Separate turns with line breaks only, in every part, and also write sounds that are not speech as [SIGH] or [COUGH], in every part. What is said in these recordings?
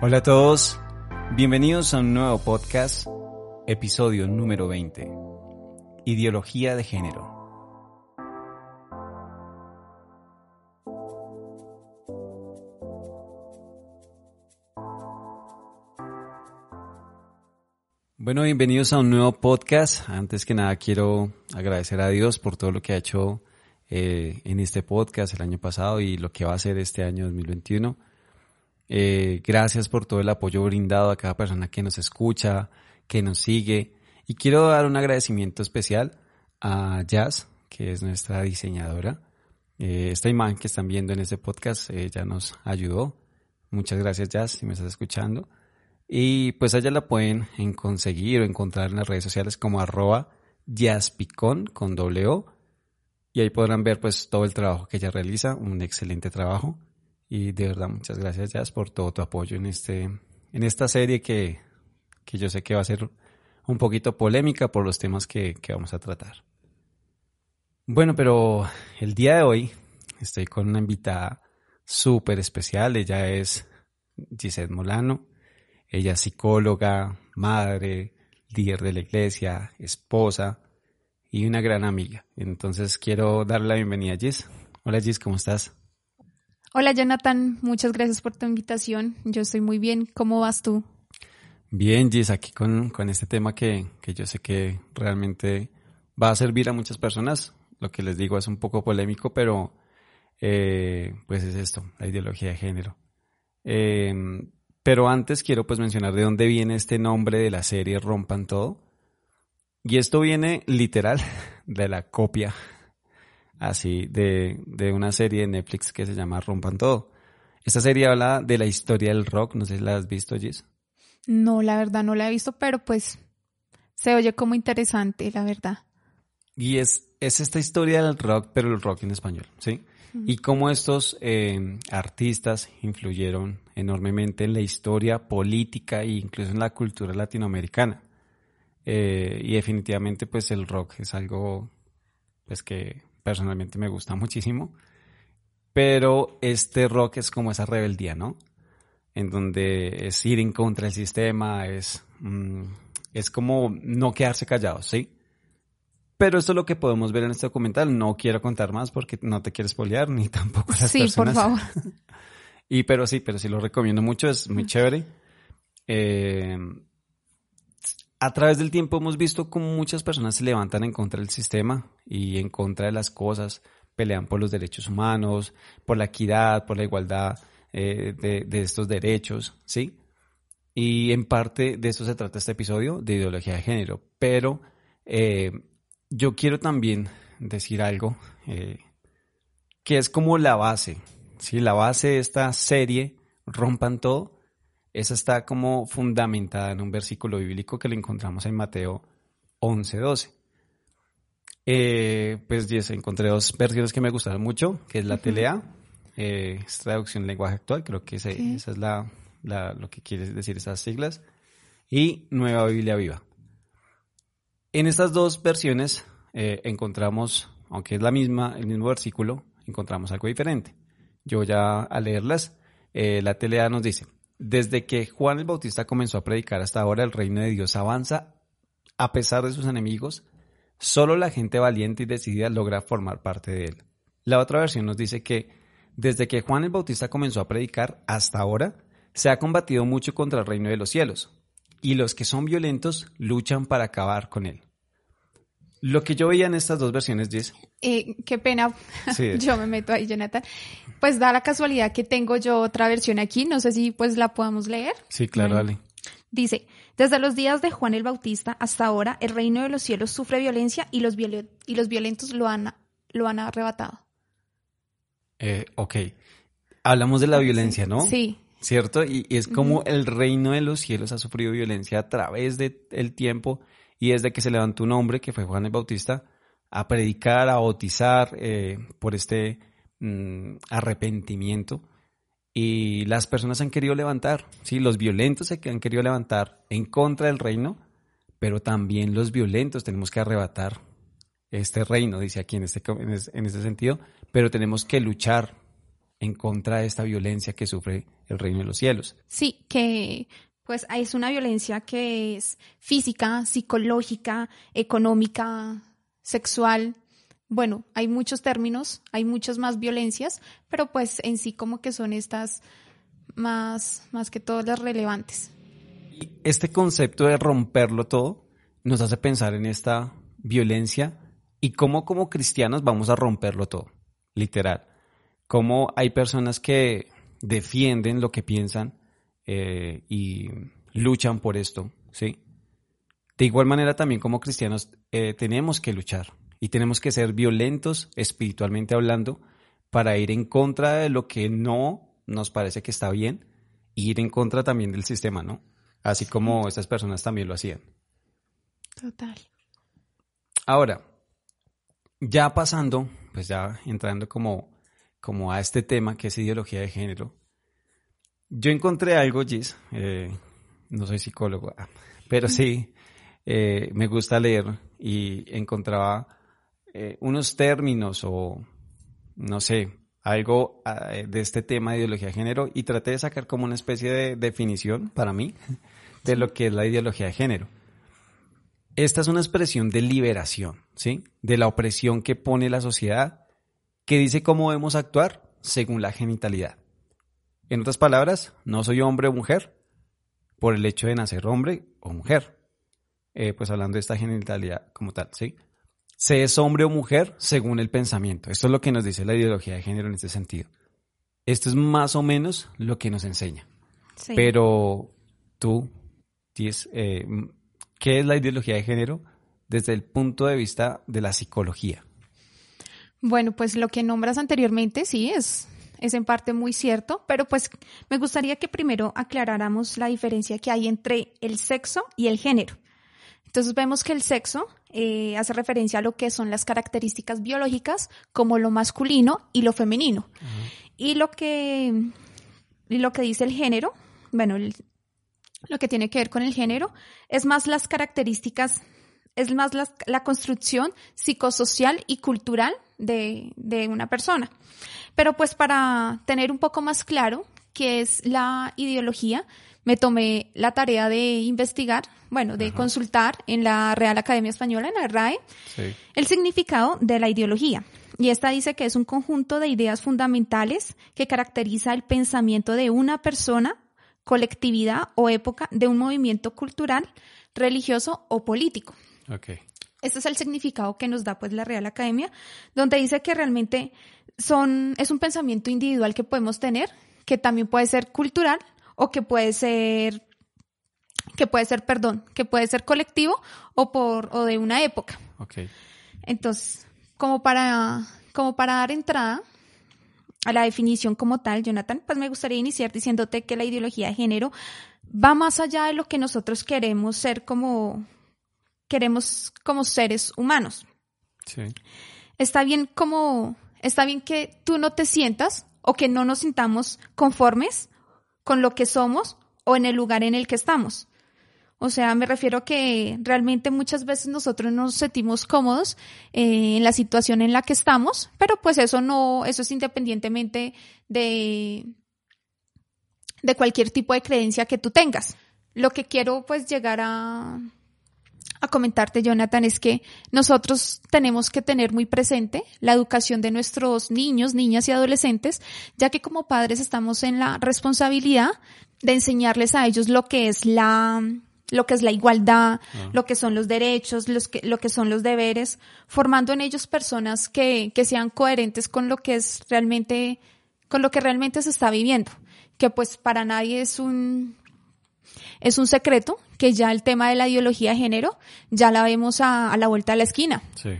Hola a todos, bienvenidos a un nuevo podcast, episodio número 20, Ideología de Género. Bueno, bienvenidos a un nuevo podcast. Antes que nada quiero agradecer a Dios por todo lo que ha hecho eh, en este podcast el año pasado y lo que va a ser este año 2021. Eh, gracias por todo el apoyo brindado a cada persona que nos escucha, que nos sigue. Y quiero dar un agradecimiento especial a Jazz, que es nuestra diseñadora. Eh, esta imagen que están viendo en este podcast, ella nos ayudó. Muchas gracias Jazz, si me estás escuchando. Y pues allá la pueden conseguir o encontrar en las redes sociales como arroba jazzpicon con doble y ahí podrán ver pues todo el trabajo que ella realiza, un excelente trabajo. Y de verdad muchas gracias Jazz por todo tu apoyo en este en esta serie que, que yo sé que va a ser un poquito polémica por los temas que, que vamos a tratar. Bueno, pero el día de hoy estoy con una invitada súper especial, ella es Gisette Molano, ella es psicóloga, madre, líder de la iglesia, esposa, y una gran amiga. Entonces quiero darle la bienvenida a Gis. Hola Gis, ¿cómo estás?
Hola Jonathan, muchas gracias por tu invitación. Yo estoy muy bien. ¿Cómo vas tú?
Bien, Gis, aquí con, con este tema que, que, yo sé que realmente va a servir a muchas personas. Lo que les digo es un poco polémico, pero eh, pues es esto, la ideología de género. Eh, pero antes quiero pues mencionar de dónde viene este nombre de la serie Rompan Todo. Y esto viene literal [LAUGHS] de la copia así de, de, una serie de Netflix que se llama Rompan Todo. Esta serie habla de la historia del rock, no sé si la has visto, Gis.
No, la verdad no la he visto, pero pues se oye como interesante, la verdad.
Y es, es esta historia del rock, pero el rock en español, ¿sí? Y cómo estos eh, artistas influyeron enormemente en la historia política e incluso en la cultura latinoamericana. Eh, y definitivamente pues el rock es algo pues que personalmente me gusta muchísimo. Pero este rock es como esa rebeldía, ¿no? En donde es ir en contra del sistema, es, mm, es como no quedarse callados, ¿sí? Pero esto es lo que podemos ver en este documental. No quiero contar más porque no te quieres espolear ni [LAUGHS] tampoco las
sí, por favor. [LAUGHS]
y pero sí, pero sí lo recomiendo mucho, es muy chévere. Eh, a través del tiempo hemos visto cómo muchas personas se levantan en contra del sistema y en contra de las cosas, pelean por los derechos humanos, por la equidad, por la igualdad eh, de, estos derechos, ¿sí? Y en parte de esto se trata este episodio de ideología de género. Pero eh, yo quiero también decir algo eh, que es como la base, ¿sí? La base de esta serie, Rompan Todo, esa está como fundamentada en un versículo bíblico que le encontramos en Mateo 11:12. Eh, pues yes, encontré dos versiones que me gustaron mucho, que es la TLA, eh, es traducción lenguaje actual, creo que esa es la, lo que quiere decir esas siglas, y Nueva Biblia Viva. En estas dos versiones eh, encontramos, aunque es la misma, el mismo versículo, encontramos algo diferente. Yo ya al leerlas, eh, la TLA nos dice, desde que Juan el Bautista comenzó a predicar hasta ahora, el reino de Dios avanza a pesar de sus enemigos. Solo la gente valiente y decidida logra formar parte de él. La otra versión nos dice que desde que Juan el Bautista comenzó a predicar hasta ahora, se ha combatido mucho contra el reino de los cielos, y los que son violentos luchan para acabar con él. Lo que yo veía en estas dos versiones.
Eh, qué pena, [LAUGHS] yo me meto ahí, Jonathan. Pues da la casualidad que tengo yo otra versión aquí, no sé si pues la podamos leer.
Sí, claro, dale.
Dice, desde los días de Juan el Bautista hasta ahora, el reino de los cielos sufre violencia y los, y los violentos lo han, lo han arrebatado.
Eh, ok. Hablamos de la violencia, ¿no?
Sí.
¿Cierto? Y, es como el reino de los cielos ha sufrido violencia a través del tiempo y desde que se levantó un hombre, que fue Juan el Bautista, a predicar, a bautizar eh, por este mm, arrepentimiento. Y las personas han querido levantar, ¿sí? Los violentos se han querido levantar en contra del reino, pero también los violentos tenemos que arrebatar este reino, dice aquí en este, en este sentido, pero tenemos que luchar en contra de esta violencia que sufre el reino de los cielos.
Sí, que pues es una violencia que es física, psicológica, económica, sexual. Bueno, hay muchos términos, hay muchas más violencias, pero pues en sí como que son estas más, más que todas las relevantes.
Este concepto de romperlo todo nos hace pensar en esta violencia y cómo como cristianos vamos a romperlo todo, literal. Cómo hay personas que defienden lo que piensan eh, y luchan por esto, ¿sí? De igual manera también como cristianos eh, tenemos que luchar y tenemos que ser violentos espiritualmente hablando para ir en contra de lo que no nos parece que está bien y ir en contra también del sistema, ¿no? Así como estas personas también lo hacían.
Total.
Ahora, ya pasando, pues ya entrando como, como a este tema que es ideología de género, yo encontré algo, Gis, eh, no soy psicólogo, ah, pero sí eh, me gusta leer y encontraba eh, unos términos o, no sé, algo ah, de este tema de ideología de género y traté de sacar como una especie de definición para mí de lo que es la ideología de género. Esta es una expresión de liberación, ¿sí? De la opresión que pone la sociedad, que dice cómo debemos actuar según la genitalidad. En otras palabras, no soy hombre o mujer por el hecho de nacer hombre o mujer. Eh, pues hablando de esta genitalidad como tal, ¿sí? Se es hombre o mujer según el pensamiento. Esto es lo que nos dice la ideología de género en este sentido. Esto es más o menos lo que nos enseña. Pero tú, tienes, eh, ¿Qué es la ideología de género desde el punto de vista de la psicología?
Bueno, pues lo que nombras anteriormente sí es, es en parte muy cierto, pero pues me gustaría que primero aclaráramos la diferencia que hay entre el sexo y el género. Entonces vemos que el sexo eh, hace referencia a lo que son las características biológicas como lo masculino y lo femenino. Y lo que, y lo que dice el género, bueno, el, lo que tiene que ver con el género, es más las características, es más la, construcción psicosocial y cultural de, de, una persona. Pero pues para tener un poco más claro qué es la ideología, me tomé la tarea de investigar, bueno, de consultar en la Real Academia Española, en la RAE, el significado de la ideología. Y esta dice que es un conjunto de ideas fundamentales que caracteriza el pensamiento de una persona colectividad o época de un movimiento cultural, religioso o político.
Okay.
Este es el significado que nos da pues la Real Academia, donde dice que realmente son, es un pensamiento individual que podemos tener, que también puede ser cultural o que puede ser, que puede ser, perdón, que puede ser colectivo o por, o de una época.
Okay.
Entonces, como para, como para dar entrada, a la definición como tal, Jonathan, pues me gustaría iniciar diciéndote que la ideología de género va más allá de lo que nosotros queremos ser como queremos como seres humanos.
Sí.
Está bien como está bien que tú no te sientas o que no nos sintamos conformes con lo que somos o en el lugar en el que estamos. O sea, me refiero a que realmente muchas veces nosotros nos sentimos cómodos eh, en la situación en la que estamos, pero pues eso no, eso es independientemente de, de cualquier tipo de creencia que tú tengas. Lo que quiero pues llegar a, a comentarte, Jonathan, es que nosotros tenemos que tener muy presente la educación de nuestros niños, niñas y adolescentes, ya que como padres estamos en la responsabilidad de enseñarles a ellos lo que es la lo que es la igualdad, ah. lo que son los derechos, los que, lo que son los deberes, formando en ellos personas que, que sean coherentes con lo que es realmente, con lo que realmente se está viviendo. Que pues para nadie es un, es un secreto que ya el tema de la ideología de género ya la vemos a, a la vuelta de la esquina.
Sí.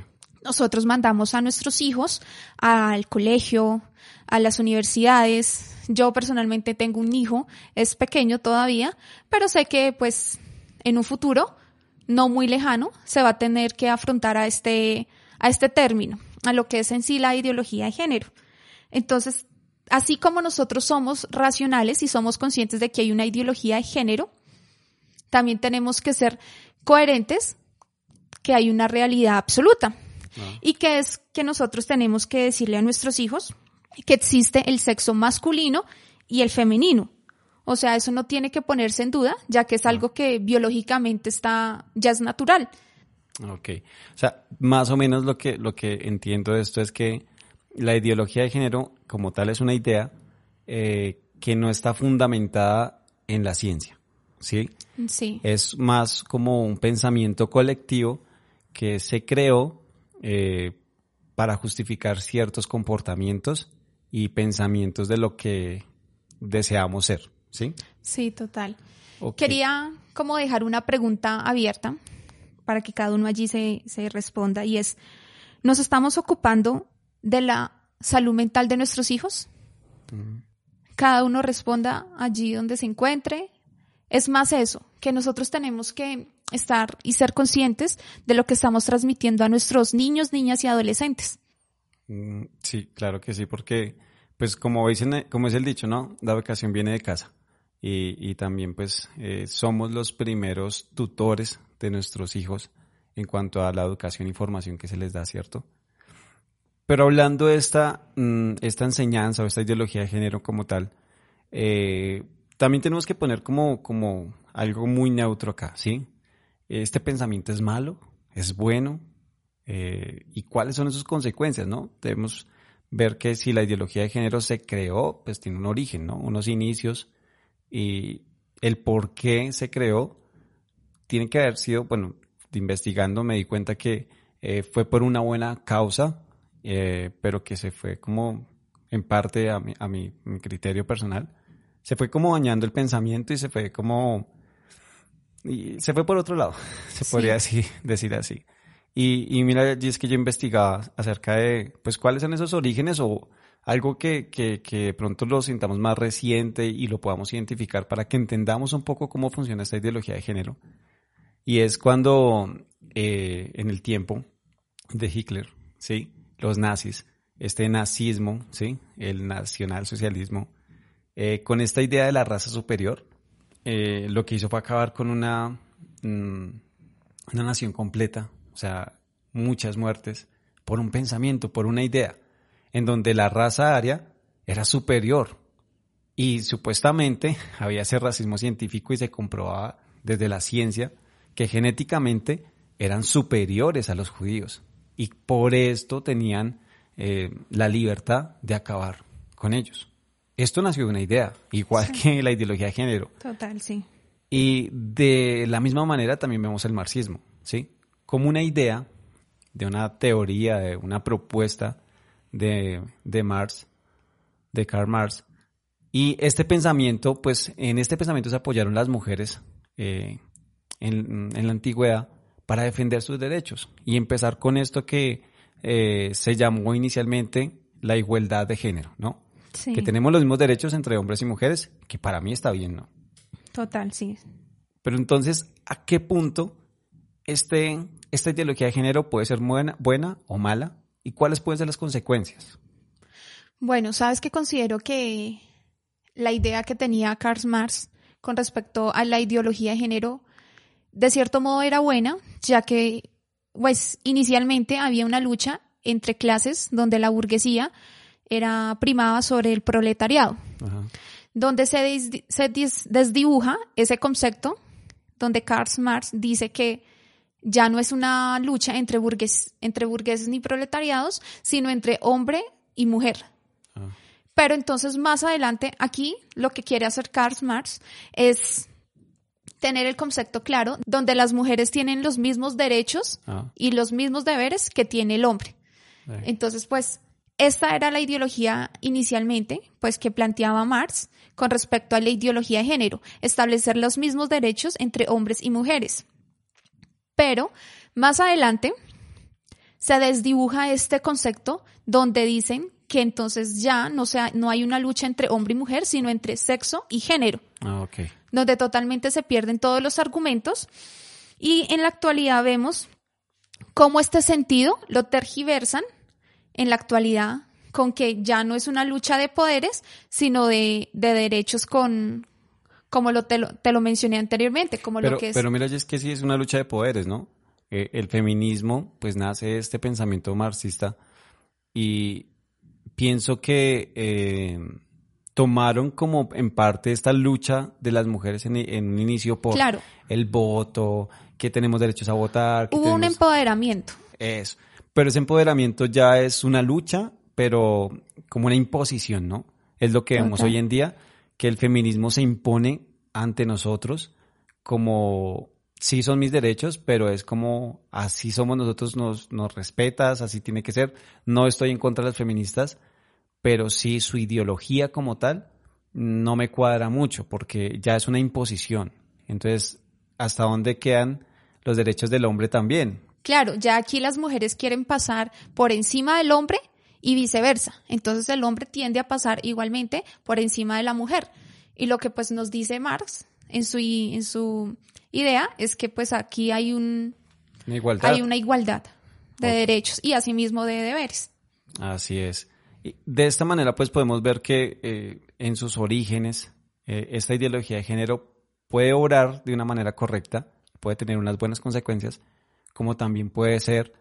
Nosotros mandamos a nuestros hijos al colegio, a las universidades. Yo personalmente tengo un hijo, es pequeño todavía, pero sé que pues en un futuro no muy lejano se va a tener que afrontar a este, a este término, a lo que es en sí la ideología de género. Entonces, así como nosotros somos racionales y somos conscientes de que hay una ideología de género, también tenemos que ser coherentes que hay una realidad absoluta. Ah. Y que es que nosotros tenemos que decirle a nuestros hijos que existe el sexo masculino y el femenino. O sea, eso no tiene que ponerse en duda, ya que es algo que biológicamente está, ya es natural.
Ok. O sea, más o menos lo que, lo que entiendo de esto es que la ideología de género como tal es una idea eh, que no está fundamentada en la ciencia, ¿sí?
Sí.
Es más como un pensamiento colectivo que se creó eh, para justificar ciertos comportamientos y pensamientos de lo que deseamos ser, ¿sí?
Sí, total. Quería como dejar una pregunta abierta para que cada uno allí se, se responda y es, ¿nos estamos ocupando de la salud mental de nuestros hijos? Cada uno responda allí donde se encuentre. Es más eso, que nosotros tenemos que estar y ser conscientes de lo que estamos transmitiendo a nuestros niños, niñas y adolescentes.
Mm, sí, claro que sí, porque pues como dicen, como es el dicho, ¿no? La educación viene de casa. Y, también pues eh, somos los primeros tutores de nuestros hijos en cuanto a la educación y formación que se les da, ¿cierto? Pero hablando de esta, mm, esta enseñanza o esta ideología de género como tal, eh, también tenemos que poner como, como algo muy neutro acá, ¿sí? este pensamiento es malo, es bueno, eh, y cuáles son sus consecuencias, ¿no? Debemos ver que si la ideología de género se creó, pues tiene un origen, ¿no? Unos inicios y el por qué se creó tiene que haber sido, bueno, investigando me di cuenta que eh, fue por una buena causa, eh, pero que se fue como en parte a, mi, a mi criterio personal, se fue como dañando el pensamiento y se fue como y se fue por otro lado, [LAUGHS] se podría decir, decir así. Y, y mira, y es que yo investigaba acerca de, pues, cuáles son esos orígenes o algo que, que, que pronto lo sintamos más reciente y lo podamos identificar para que entendamos un poco cómo funciona esta ideología de género. Y es cuando eh, en el tiempo de Hitler, ¿sí? Los nazis, este nazismo, ¿sí? El nacionalsocialismo, eh, con esta idea de la raza superior, eh, lo que hizo fue acabar con una, mm, una nación completa, o sea, muchas muertes, por un pensamiento, por una idea, en donde la raza aria era superior. Y supuestamente [LAUGHS] había ese racismo científico y se comprobaba desde la ciencia que genéticamente eran superiores a los judíos. Y por esto tenían eh, la libertad de acabar con ellos. Esto nació de una idea, igual que la ideología de género.
Total, sí.
Y de la misma manera también vemos el marxismo, ¿sí? Como una idea de una teoría, de una propuesta de, de Marx, de Karl Marx. Y este pensamiento, pues en este pensamiento se apoyaron las mujeres eh, en, en, la antigüedad para defender sus derechos y empezar con esto que eh, se llamó inicialmente la igualdad de género, ¿no? Que tenemos los mismos derechos entre hombres y mujeres, que para mí está bien, ¿no?
Total, sí.
Pero entonces, ¿a qué punto este, esta ideología de género puede ser buena, buena o mala? ¿Y cuáles pueden ser las consecuencias?
Bueno, sabes que considero que la idea que tenía Karl Marx con respecto a la ideología de género, de cierto modo era buena, ya que, pues, inicialmente había una lucha entre clases donde la burguesía era primaba sobre el proletariado, donde se, se desdibuja ese concepto, donde Karl Marx dice que ya no es una lucha entre, burgues, entre burgueses ni proletariados, sino entre hombre y mujer. Ah. Pero entonces más adelante aquí lo que quiere hacer Karl Marx es tener el concepto claro, donde las mujeres tienen los mismos derechos ah. y los mismos deberes que tiene el hombre. Entonces, pues, esta era la ideología inicialmente, pues que planteaba Marx con respecto a la ideología de género, establecer los mismos derechos entre hombres y mujeres. Pero más adelante se desdibuja este concepto donde dicen que entonces ya no, sea, no hay una lucha entre hombre y mujer, sino entre sexo y género,
Ah, ok.
donde totalmente se pierden todos los argumentos. Y en la actualidad vemos cómo este sentido lo tergiversan en la actualidad con que ya no es una lucha de poderes, sino de, de derechos con, como lo te, lo te lo mencioné anteriormente, como
Pero,
lo que es...
pero mira, es que sí es una lucha de poderes, ¿no? Eh, el feminismo, pues nace de este pensamiento marxista y pienso que eh, tomaron como en parte esta lucha de las mujeres en, en un inicio por
Claro.
el voto, que tenemos derechos a votar. que
Hubo un
tenemos-
empoderamiento.
Eso. Pero ese empoderamiento ya es una lucha, pero como una imposición, ¿no? Es lo que vemos hoy en día, que el feminismo se impone ante nosotros como, sí son mis derechos, pero es como, así somos nosotros, nos, nos respetas, así tiene que ser. No estoy en contra de las feministas, pero sí su ideología como tal no me cuadra mucho, porque ya es una imposición. Entonces, ¿hasta dónde quedan los derechos del hombre también?
Claro, ya aquí las mujeres quieren pasar por encima del hombre y viceversa. Entonces el hombre tiende a pasar igualmente por encima de la mujer. Y lo que pues nos dice Marx en su, en su idea es que pues aquí hay un,
Una igualdad.
hay una igualdad de derechos y asimismo de deberes.
Así es. Y de esta manera, pues podemos ver que eh, en sus orígenes, eh, esta ideología de género puede obrar de una manera correcta, puede tener unas buenas consecuencias, como también puede ser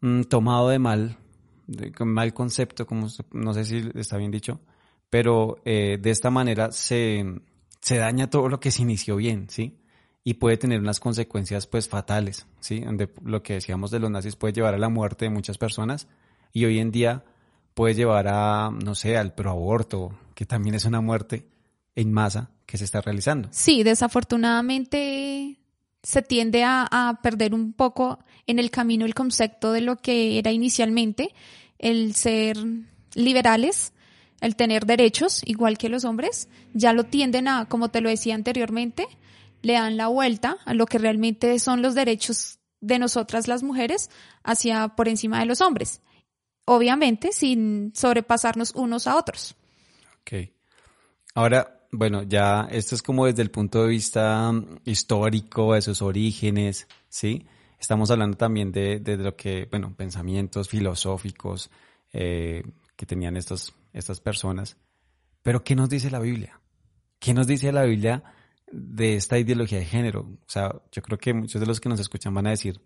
mm, tomado de mal, de, mal concepto, como no sé si está bien dicho, pero eh, de esta manera se, se daña todo lo que se inició bien, ¿sí? Y puede tener unas consecuencias pues fatales, ¿sí? Donde lo que decíamos de los nazis puede llevar a la muerte de muchas personas y hoy en día puede llevar a, no sé, al proaborto, que también es una muerte en masa que se está realizando.
Sí, desafortunadamente se tiende a, perder un poco en el camino el concepto de lo que era inicialmente el ser liberales, el tener derechos igual que los hombres, ya lo tienden a, como te lo decía anteriormente, le dan la vuelta a lo que realmente son los derechos de nosotras las mujeres hacia por encima de los hombres. Obviamente sin sobrepasarnos unos a otros.
Ok. Ahora, bueno, ya esto es como desde el punto de vista mm, histórico, de sus orígenes, ¿sí? Estamos hablando también de, de lo que, bueno, pensamientos filosóficos eh, que tenían estos, estas personas. Pero, ¿qué nos dice la Biblia? ¿Qué nos dice la Biblia de esta ideología de género? O sea, yo creo que muchos de los que nos escuchan van a decir,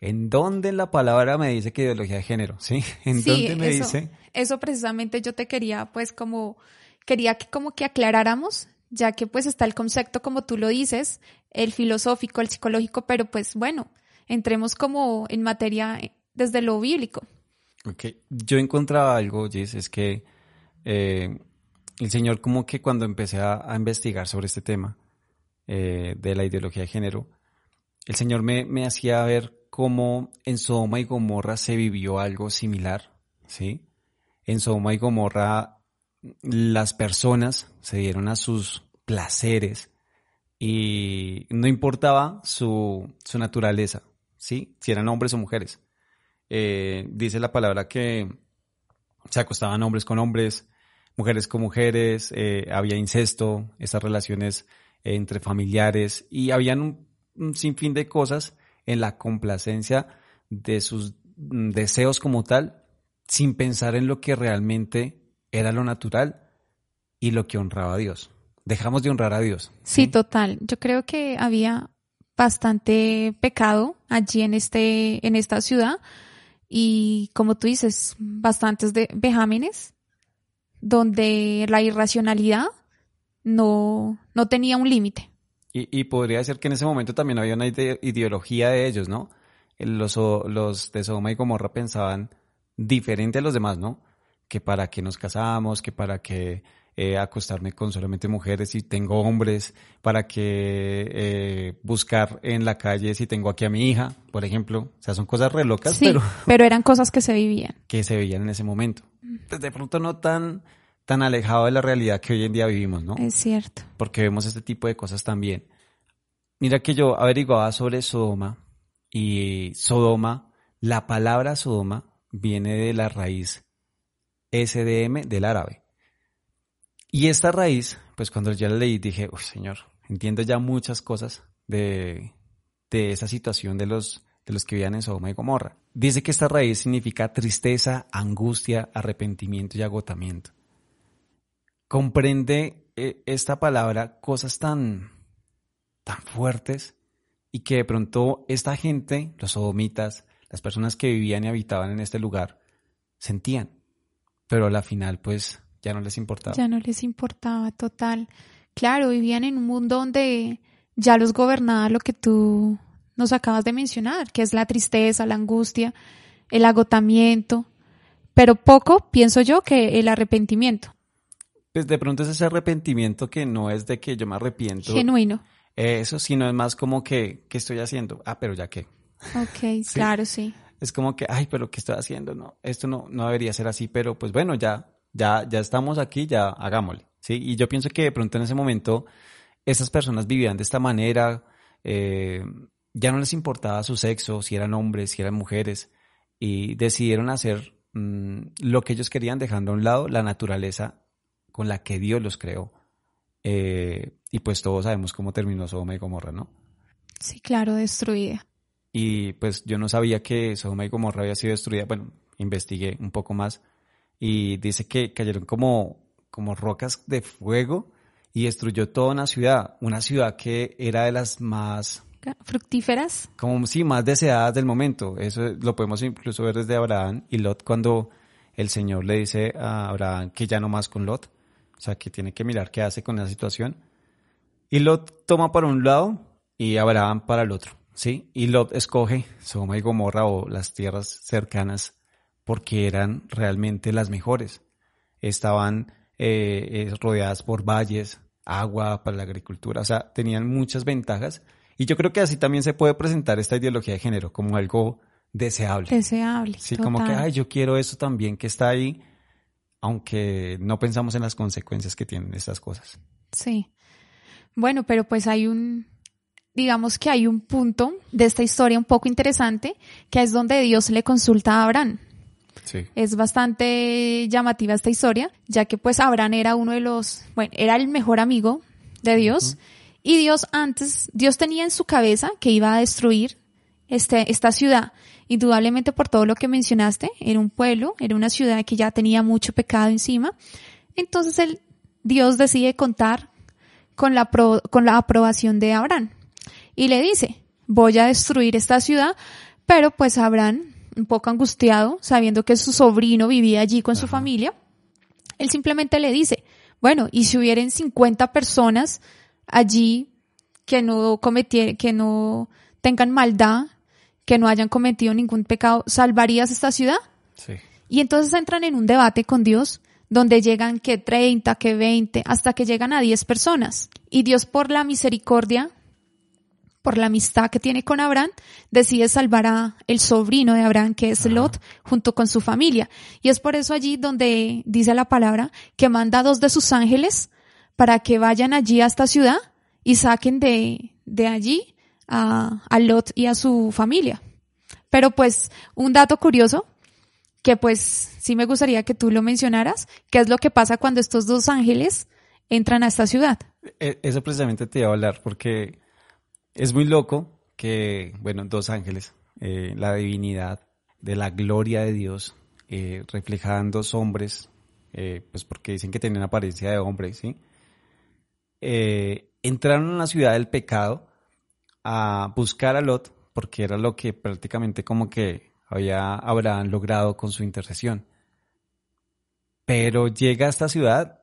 ¿en dónde en la palabra me dice que ideología de género? ¿Sí? [LAUGHS] ¿En
Sí,
dónde me
eso,
dice?
Eso precisamente yo te quería, pues, como, quería que como que aclaráramos, ya que pues está el concepto, como tú lo dices, el filosófico, el psicológico, pero pues bueno, entremos como en materia eh, desde lo bíblico.
Ok, yo encontraba algo, Jess, es que eh, el Señor como que cuando empecé a, investigar sobre este tema eh, de la ideología de género, el Señor me, me hacía ver cómo en Sodoma y Gomorra se vivió algo similar, ¿sí? En Sodoma y Gomorra las personas se dieron a sus placeres y no importaba su, su naturaleza, ¿sí? Si eran hombres o mujeres. Eh, dice la palabra que se acostaban hombres con hombres, mujeres con mujeres, eh, había incesto, esas relaciones entre familiares y habían un, un sinfín de cosas en la complacencia de sus mm, deseos como tal, sin pensar en lo que realmente era lo natural y lo que honraba a Dios. Dejamos de honrar a Dios.
Sí, total. Yo creo que había bastante pecado allí en este, en esta ciudad y como tú dices, bastantes de vejámenes donde la irracionalidad no, no tenía un límite.
Y, y podría ser que en ese momento también había una ide- ideología de ellos, ¿no? Los, los de Sodoma y Gomorra pensaban diferente a los demás, ¿no? Que para qué nos casamos, que para qué eh, acostarme con solamente mujeres si tengo hombres, para qué eh, buscar en la calle si tengo aquí a mi hija, por ejemplo. O sea, son cosas re locas,
Sí,
pero [LAUGHS]
pero eran cosas que se vivían.
que se veían en ese momento. Pues de pronto no tan, tan alejado de la realidad que hoy en día vivimos, ¿no?
Es cierto.
porque vemos este tipo de cosas también. Mira que yo averiguaba sobre Sodoma y Sodoma, la palabra Sodoma viene de la raíz SDM del árabe. Y esta raíz, pues cuando ya la leí dije, uy señor, entiendo ya muchas cosas de, de esa situación de los, de los que vivían en Sodoma y Gomorra. Dice que esta raíz significa tristeza, angustia, arrepentimiento y agotamiento. Comprende eh, esta palabra cosas tan, tan fuertes y que de pronto esta gente, los sodomitas, las personas que vivían y habitaban en este lugar, sentían, pero a la final pues ya no les importaba.
Ya no les importaba, total. Claro, vivían en un mundo donde ya los gobernaba lo que tú nos acabas de mencionar, que es la tristeza, la angustia, el agotamiento, pero poco, pienso yo, que el arrepentimiento.
Pues de pronto es ese arrepentimiento que no es de que yo me arrepiento.
Genuino.
Eso, sino es más como que, ¿qué estoy haciendo? Ah, pero ya qué.
Ok, [LAUGHS] claro, sí.
Es como que, ay, pero ¿qué estoy haciendo? No, esto no, no debería ser así, pero pues bueno, ya, ya, ya estamos aquí, ya hagámosle. Sí, y yo pienso que de pronto en ese momento esas personas vivían de esta manera, eh, ya no les importaba su sexo, si eran hombres, si eran mujeres, y decidieron hacer mm, lo que ellos querían, dejando a un lado la naturaleza con la que Dios los creó. Eh, y pues todos sabemos cómo terminó Sodoma y Gomorra, ¿no?
Sí, claro, destruida.
Y pues yo no sabía que Sodoma y Gomorra había sido destruida. Bueno, investigué un poco más y dice que cayeron como, como rocas de fuego y destruyó toda una ciudad, una ciudad que era de las más
fructíferas.
Como sí, más deseadas del momento. Eso lo podemos incluso ver desde Abraham y Lot cuando el Señor le dice a Abraham que ya no más con Lot, o sea, que tiene que mirar qué hace con esa situación. Y Lot toma para un lado y Abraham para el otro, ¿sí? Y Lot escoge Sodoma y Gomorra o las tierras cercanas porque eran realmente las mejores. Estaban eh, eh, rodeadas por valles, agua para la agricultura, o sea, tenían muchas ventajas. Y yo creo que así también se puede presentar esta ideología de género como algo deseable.
Deseable.
Sí, como que, ay, yo quiero eso también que está ahí, aunque no pensamos en las consecuencias que tienen estas cosas.
Sí. Bueno, pero pues hay un, digamos que hay un punto de esta historia un poco interesante, que es donde Dios le consulta a Abraham.
Sí.
Es bastante llamativa esta historia, ya que pues Abraham era uno de los, bueno, era el mejor amigo de Dios. Y Dios antes, Dios tenía en su cabeza que iba a destruir este, esta ciudad. Indudablemente por todo lo que mencionaste, era un pueblo, era una ciudad que ya tenía mucho pecado encima. Entonces el, Dios decide contar con la, con la aprobación de Abraham. Y le dice, voy a destruir esta ciudad, pero pues Abraham, un poco angustiado, sabiendo que su sobrino vivía allí con su familia, él simplemente le dice, bueno, y si hubieran 50 personas allí que no cometieran, que no tengan maldad, que no hayan cometido ningún pecado, ¿salvarías esta ciudad?
Sí.
Y entonces entran en un debate con Dios donde llegan que 30, que 20, hasta que llegan a 10 personas. Y Dios por la misericordia, por la amistad que tiene con Abraham, decide salvar a el sobrino de Abraham, que es Lot, junto con su familia. Y es por eso allí donde dice la palabra que manda a dos de sus ángeles para que vayan allí a esta ciudad y saquen de, de allí a, a Lot y a su familia. Pero pues un dato curioso que pues sí me gustaría que tú lo mencionaras, qué es lo que pasa cuando estos dos ángeles entran a esta ciudad.
E, eso precisamente te iba a hablar porque es muy loco que, bueno, dos ángeles, eh, la divinidad de la gloria de Dios, eh, reflejada en dos hombres, eh, pues porque dicen que tienen apariencia de hombres, ¿sí? Eh, entraron a la ciudad del pecado a buscar a Lot, porque era lo que prácticamente como que había Abraham logrado con su intercesión. Pero llega a esta ciudad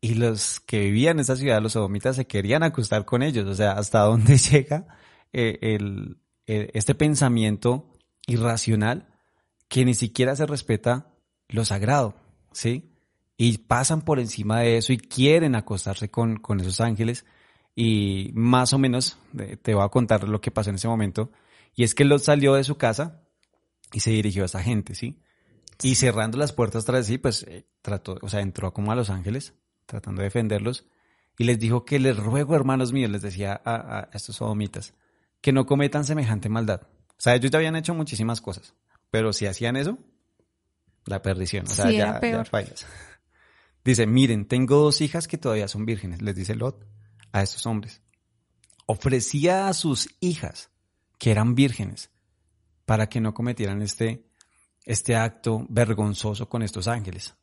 y los que vivían en esa ciudad, los sodomitas, se querían acostar con ellos. O sea, hasta dónde [LAUGHS] llega eh, el, este pensamiento irracional que ni siquiera se respeta lo sagrado, ¿sí? Y pasan por encima de eso y quieren acostarse con, con esos ángeles y más o menos te voy a contar lo que pasó en ese momento. Y es que Lot salió de su casa y se dirigió a esa gente, ¿sí? Y cerrando las puertas tras sí, pues eh, trató, o sea, entró como a los ángeles, tratando de defenderlos, y les dijo que les ruego, hermanos míos, les decía a, a estos sodomitas, que no cometan semejante maldad. O sea, ellos ya habían hecho muchísimas cosas, pero si hacían eso, la perdición. O sea,
Sí,
ya, bailas. Dice, miren, tengo dos hijas que todavía son vírgenes, les dice Lot a estos hombres. Ofrecía a sus hijas que eran vírgenes para que no cometieran este, este acto vergonzoso con estos ángeles.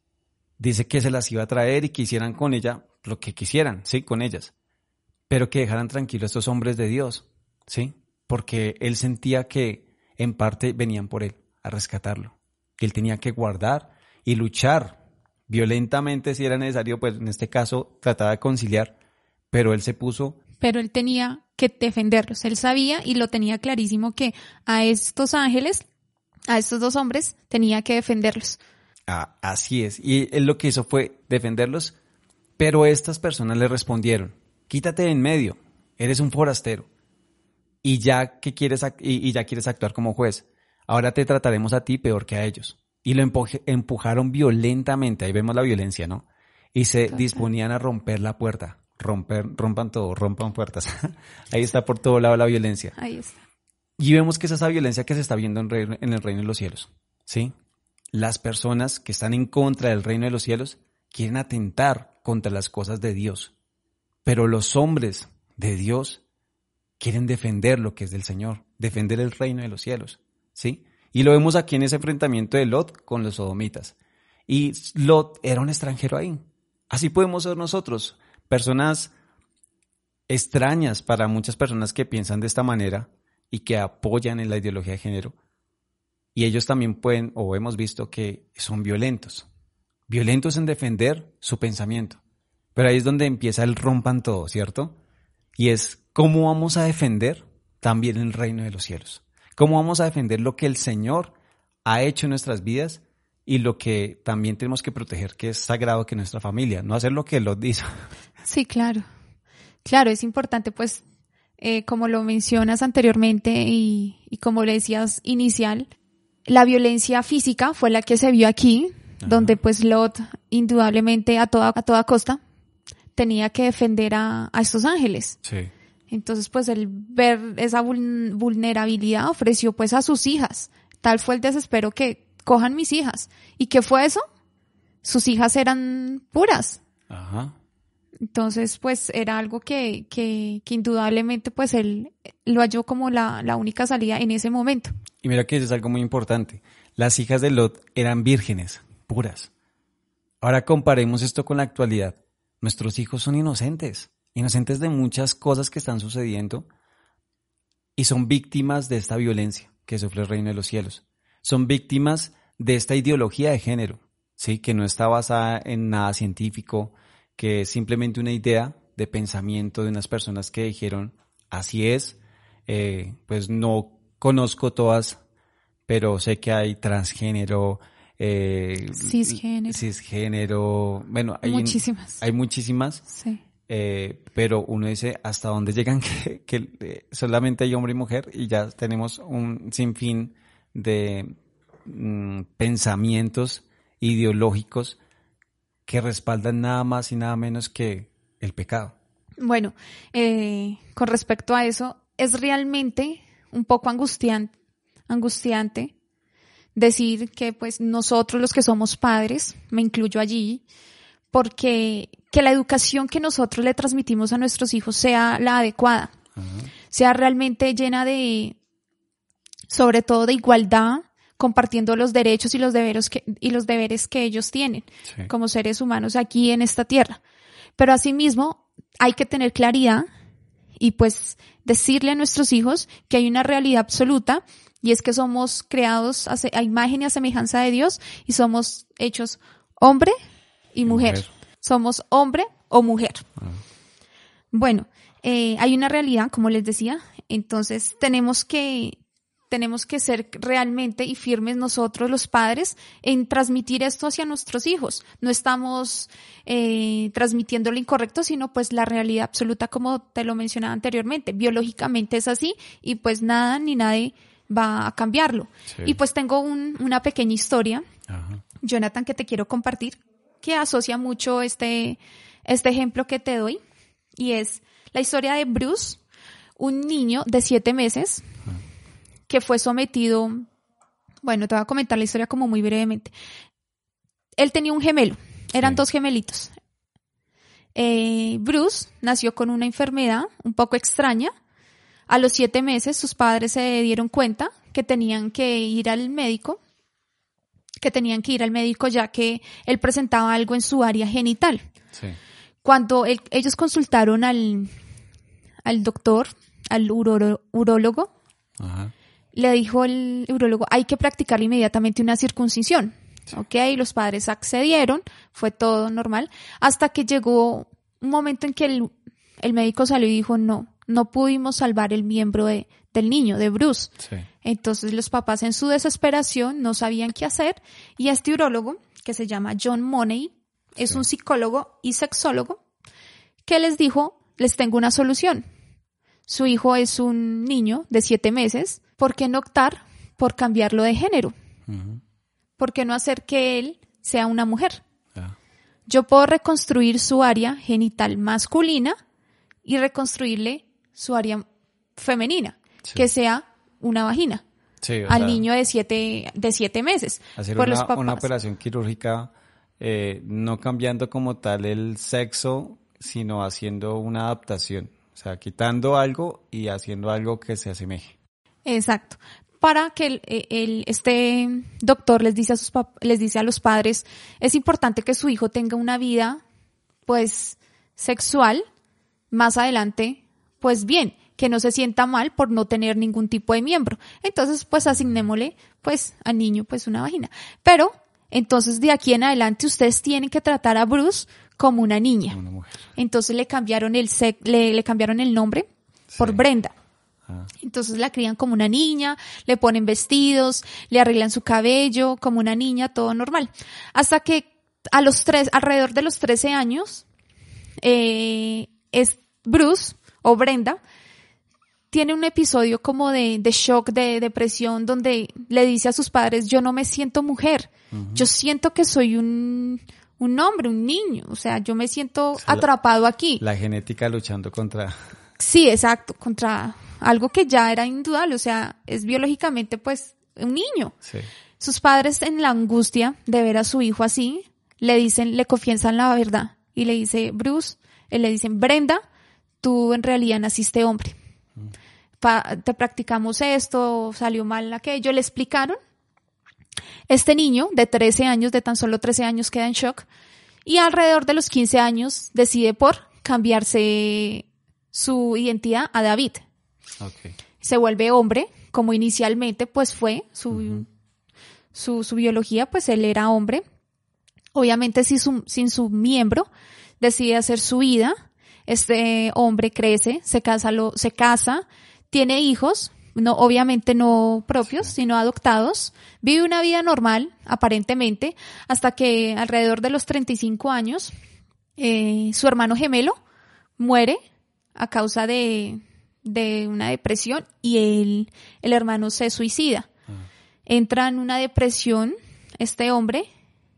Dice que se las iba a traer y que hicieran con ella lo que quisieran, sí, con ellas, pero que dejaran tranquilos a estos hombres de Dios, sí, porque él sentía que en parte venían por él a rescatarlo, que él tenía que guardar y luchar violentamente si era necesario, pues en este caso trataba de conciliar, pero él se puso
Pero él tenía que defenderlos. Él sabía y lo tenía clarísimo que a estos ángeles, a estos dos hombres, tenía que defenderlos.
Ah, así es. Y él lo que hizo fue defenderlos, pero estas personas le respondieron, quítate de en medio, eres un forastero. Y ya que quieres y, y ya quieres actuar como juez, ahora te trataremos a ti peor que a ellos. Y lo empujaron violentamente, ahí vemos la violencia, ¿no? Y se
Total.
disponían a romper la puerta, romper, rompan todo, rompan puertas. [LAUGHS] ahí está por todo lado la violencia.
Ahí está.
Y vemos que es esa violencia que se está viendo en, en el reino de los cielos. ¿Sí? Las personas que están en contra del reino de los cielos quieren atentar contra las cosas de Dios. Pero los hombres de Dios quieren defender lo que es del Señor, defender el reino de los cielos. ¿Sí? Y lo vemos aquí en ese enfrentamiento de Lot con los sodomitas. Y Lot era un extranjero ahí. Así podemos ser nosotros, personas extrañas para muchas personas que piensan de esta manera y que apoyan en la ideología de género. Y ellos también pueden, o hemos visto que son violentos. Violentos en defender su pensamiento. Pero ahí es donde empieza el rompan todo, ¿cierto? Y es cómo vamos a defender también el reino de los cielos. Cómo vamos a defender lo que el Señor ha hecho en nuestras vidas y lo que también tenemos que proteger, que es sagrado que nuestra familia, no hacer lo que Lot hizo. [LAUGHS]
Sí, claro. Claro, es importante, pues, eh, como lo mencionas anteriormente y, y como le decías inicial, la violencia física fue la que se vio aquí, donde pues Lot, indudablemente a toda, a toda costa, tenía que defender a, a estos ángeles.
Sí.
Entonces, pues, el ver esa vul- vulnerabilidad ofreció pues a sus hijas. Tal fue el desespero que cojan mis hijas. ¿Y qué fue eso? Sus hijas eran puras.
Ajá.
Entonces, pues era algo que, que, que indudablemente pues él lo halló como la, la única salida en ese momento.
Y mira que eso es algo muy importante. Las hijas de Lot eran vírgenes, puras. Ahora comparemos esto con la actualidad. Nuestros hijos son inocentes, inocentes de muchas cosas que están sucediendo y son víctimas de esta violencia que sufre el reino de los cielos. Son víctimas de esta ideología de género, sí, que no está basada en nada científico, que es simplemente una idea de pensamiento de unas personas que dijeron así es. Eh, pues no conozco todas, pero sé que hay transgénero, eh,
Cisgénero.
cisgénero, bueno, hay
Muchísimas.
hay muchísimas,
Sí.
eh, pero uno dice hasta dónde llegan [LAUGHS] que, que, eh, solamente hay hombre y mujer y ya tenemos un sinfín de mm, pensamientos ideológicos que respaldan nada más y nada menos que el pecado.
Bueno, eh, con respecto a eso, es realmente un poco angustiante, angustiante decir que pues nosotros los que somos padres, me incluyo allí, porque que la educación que nosotros le transmitimos a nuestros hijos sea la adecuada, sea realmente llena de, sobre todo de igualdad, compartiendo los derechos y los deberes que, y los deberes que ellos tienen
Sí.
como seres humanos aquí en esta tierra. Pero asimismo hay que tener claridad y pues decirle a nuestros hijos que hay una realidad absoluta y es que somos creados a, imagen y a semejanza de Dios y somos hechos hombre y mujer.
mujer.
Somos hombre o mujer. Bueno, eh, hay una realidad, como les decía, entonces tenemos que tenemos que ser realmente y firmes nosotros los padres en transmitir esto hacia nuestros hijos. No estamos eh, transmitiendo lo incorrecto, sino pues la realidad absoluta como te lo mencionaba anteriormente. Biológicamente es así y pues nada ni nadie va a cambiarlo.
Sí.
Y pues tengo un- una pequeña historia
Ajá.
Jonathan, que te quiero compartir, que asocia mucho este, este ejemplo que te doy, y es la historia de Bruce, un niño de siete meses que fue sometido Bueno, te voy a comentar la historia como muy brevemente. Él tenía un gemelo, eran
Sí.
dos gemelitos. Eh, Bruce nació con una enfermedad un poco extraña. A los siete meses sus padres se dieron cuenta que tenían que ir al médico, que tenían que ir al médico ya que él presentaba algo en su área genital.
Sí.
Cuando el- ellos consultaron al, al doctor, al urolo- urólogo,
Ajá.
Le dijo el urólogo, hay que practicar inmediatamente una circuncisión. Ok, los padres accedieron, fue todo normal, hasta que llegó un momento en que el, el médico salió y dijo, no, no pudimos salvar el miembro de- del niño, de Bruce.
Sí.
Entonces los papás en su desesperación no sabían qué hacer y este urólogo, que se llama John Money, es
Sí.
un psicólogo y sexólogo, que les dijo, les tengo una solución. Su hijo es un niño de siete meses, ¿por qué no optar por cambiarlo de género? ¿Por qué no hacer que él sea una mujer? Yo puedo reconstruir su área genital masculina y reconstruirle su área femenina,
Sí.
que sea una vagina
Sí,
al
sea,
niño de siete, de siete meses.
Hacer
por
una,
los papás.
una operación quirúrgica eh, no cambiando como tal el sexo, sino haciendo una adaptación. O sea, quitando algo y haciendo algo que se asemeje.
Exacto. Para que el, el- este doctor les dice a sus les dice a los padres, es importante que su hijo tenga una vida, pues, sexual más adelante, pues bien, que no se sienta mal por no tener ningún tipo de miembro. Entonces, pues asignémosle, pues, al niño, pues, una vagina. Pero, entonces, de aquí en adelante, ustedes tienen que tratar a Bruce como una niña.
Una mujer.
Entonces le cambiaron el sec- le, le cambiaron el nombre por. Brenda.
Ah,
Entonces la crían como una niña, le ponen vestidos, le arreglan su cabello como una niña, todo normal. Hasta que a los tres, alrededor de los 13 años, eh, es Bruce o Brenda tiene un episodio como de, de shock, de depresión, donde le dice a sus padres, yo no me siento mujer, yo siento que soy un, un hombre, un niño, o sea, yo me siento
sea, la-
atrapado aquí.
La genética luchando contra...
Sí, exacto, contra algo que ya era indudable, o sea, es biológicamente pues un niño.
Sí.
Sus padres en la angustia de ver a su hijo así, le dicen, le confiesan la verdad y le dice, Bruce, eh, le dicen, Brenda, tú en realidad naciste hombre. Pa- te practicamos esto, salió mal aquello, le explicaron. Este niño de 13 años, de tan solo 13 años, queda en shock y alrededor de los 15 años decide por cambiarse su identidad a David. Se vuelve hombre, como inicialmente pues fue su, su, su biología, pues él era hombre. Obviamente sin su, sin su miembro, decide hacer su vida. Este hombre crece, se casa, lo, se casa, tiene hijos, no, obviamente no propios, sino adoptados. Vive una vida normal, aparentemente, hasta que alrededor de los 35 años, eh, su hermano gemelo muere a causa de, de una depresión y el, el hermano se suicida. Entra en una depresión este hombre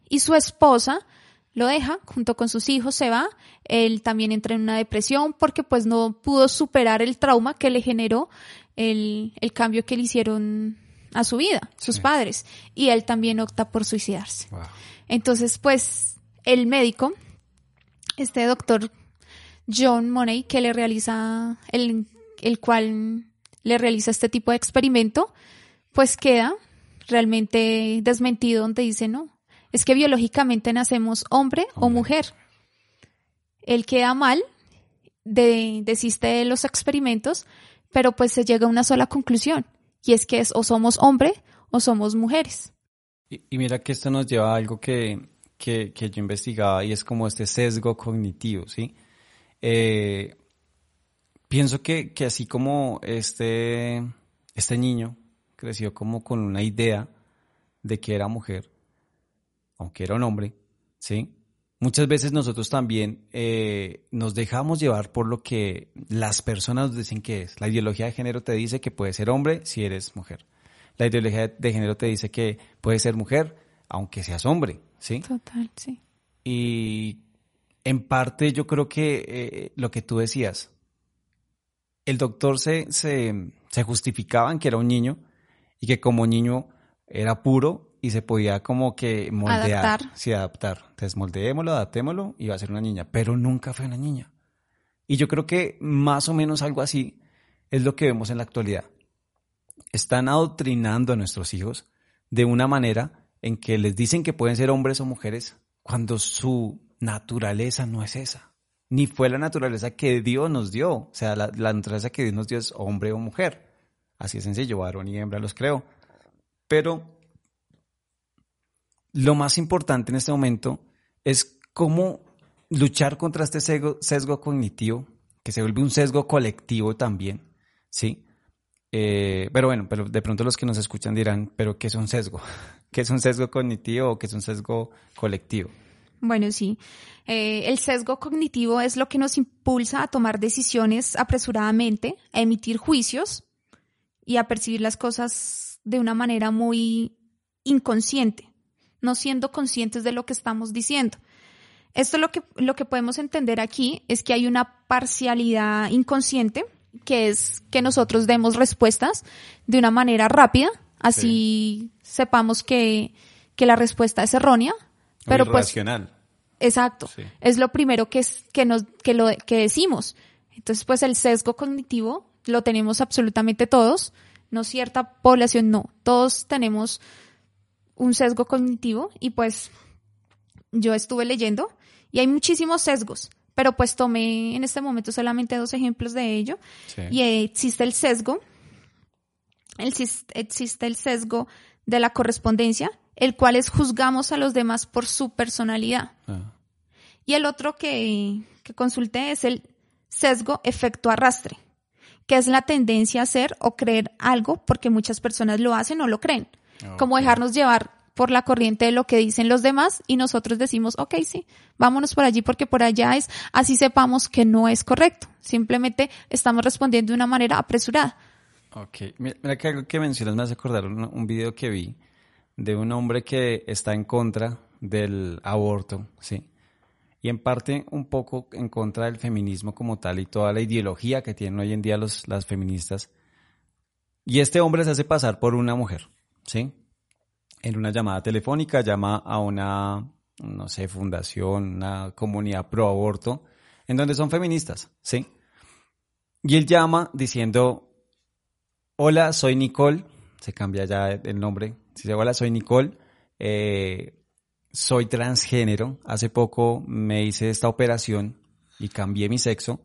y su esposa lo deja junto con sus hijos, se va. Él también entra en una depresión porque pues no pudo superar el trauma que le generó el, el cambio que le hicieron a su vida, sus
Sí.
padres. Y él también opta por suicidarse.
Wow.
Entonces, pues, el médico, este doctor John Money, que le realiza, el, el cual le realiza este tipo de experimento, pues queda realmente desmentido donde dice, no, es que biológicamente nacemos hombre o mujer. Él queda mal, de, desiste de los experimentos, pero pues se llega a una sola conclusión, y es que es o somos hombre o somos mujeres.
Y, y mira que esto nos lleva a algo que, que, que yo investigaba y es como este sesgo cognitivo, ¿sí? Eh, pienso que, que así como este, este niño creció como con una idea de que era mujer, aunque era un hombre, ¿sí? Muchas veces nosotros también eh, nos dejamos llevar por lo que las personas nos dicen que es. La ideología de género te dice que puedes ser hombre si eres mujer. La ideología de género te dice que puedes ser mujer aunque seas hombre, ¿sí?
Total, sí.
Y en parte yo creo que eh, lo que tú decías, el doctor se, se, se justificaba en que era un niño y que como niño era puro y se podía como que moldear.
Adaptar.
Sí, adaptar. Entonces moldeémoslo, adaptémoslo y va a ser una niña. Pero nunca fue una niña. Y yo creo que más o menos algo así es lo que vemos en la actualidad. Están adoctrinando a nuestros hijos de una manera en que les dicen que pueden ser hombres o mujeres cuando su naturaleza no es esa. Ni fue la naturaleza que Dios nos dio. O sea, la, naturaleza que Dios nos dio es hombre o mujer. Así es sencillo, varón y hembra los creo. Pero lo más importante en este momento es cómo luchar contra este sesgo, sesgo cognitivo, que se vuelve un sesgo colectivo también, ¿sí? Eh, pero bueno, pero de pronto los que nos escuchan dirán, pero ¿qué es un sesgo? [LAUGHS] ¿Qué es un sesgo cognitivo o qué es un sesgo colectivo?
Bueno, sí. Eh, el sesgo cognitivo es lo que nos impulsa a tomar decisiones apresuradamente, a emitir juicios y a percibir las cosas de una manera muy inconsciente, no siendo conscientes de lo que estamos diciendo. Esto lo que, lo que podemos entender aquí es que hay una parcialidad inconsciente, que es que nosotros demos respuestas de una manera rápida, así sepamos que, que la respuesta es errónea, pero
Muy
pues
racional.
Exacto.
Sí.
Es lo primero que, es, que, nos, que, lo, que decimos. Entonces, pues el sesgo cognitivo lo tenemos absolutamente todos, no cierta población, no. Todos tenemos un sesgo cognitivo y pues yo estuve leyendo y hay muchísimos sesgos, pero pues tomé en este momento solamente dos ejemplos de ello
Sí.
y existe el sesgo, el existe el sesgo de la correspondencia, el cual es juzgamos a los demás por su personalidad.
Ah,
Y el otro que, que consulté es el sesgo efecto arrastre, que es la tendencia a hacer o creer algo porque muchas personas lo hacen o lo creen. Como dejarnos llevar por la corriente de lo que dicen los demás y nosotros decimos, ok, sí, vámonos por allí porque por allá es, así sepamos que no es correcto. Simplemente estamos respondiendo de una manera apresurada.
Ok, mira, mira que algo que mencionas me hace acordar un, un video que vi de un hombre que está en contra del aborto, ¿sí? Y en parte un poco en contra del feminismo como tal y toda la ideología que tienen hoy en día los, las feministas. Y este hombre se hace pasar por una mujer, ¿sí? En una llamada telefónica llama a una, no sé, fundación, una comunidad pro aborto, en donde son feministas, ¿sí? Y él llama diciendo, Hola, soy Nicole. Se cambia ya el nombre. Dice, hola, soy Nicole. Eh, soy transgénero. Hace poco me hice esta operación y cambié mi sexo.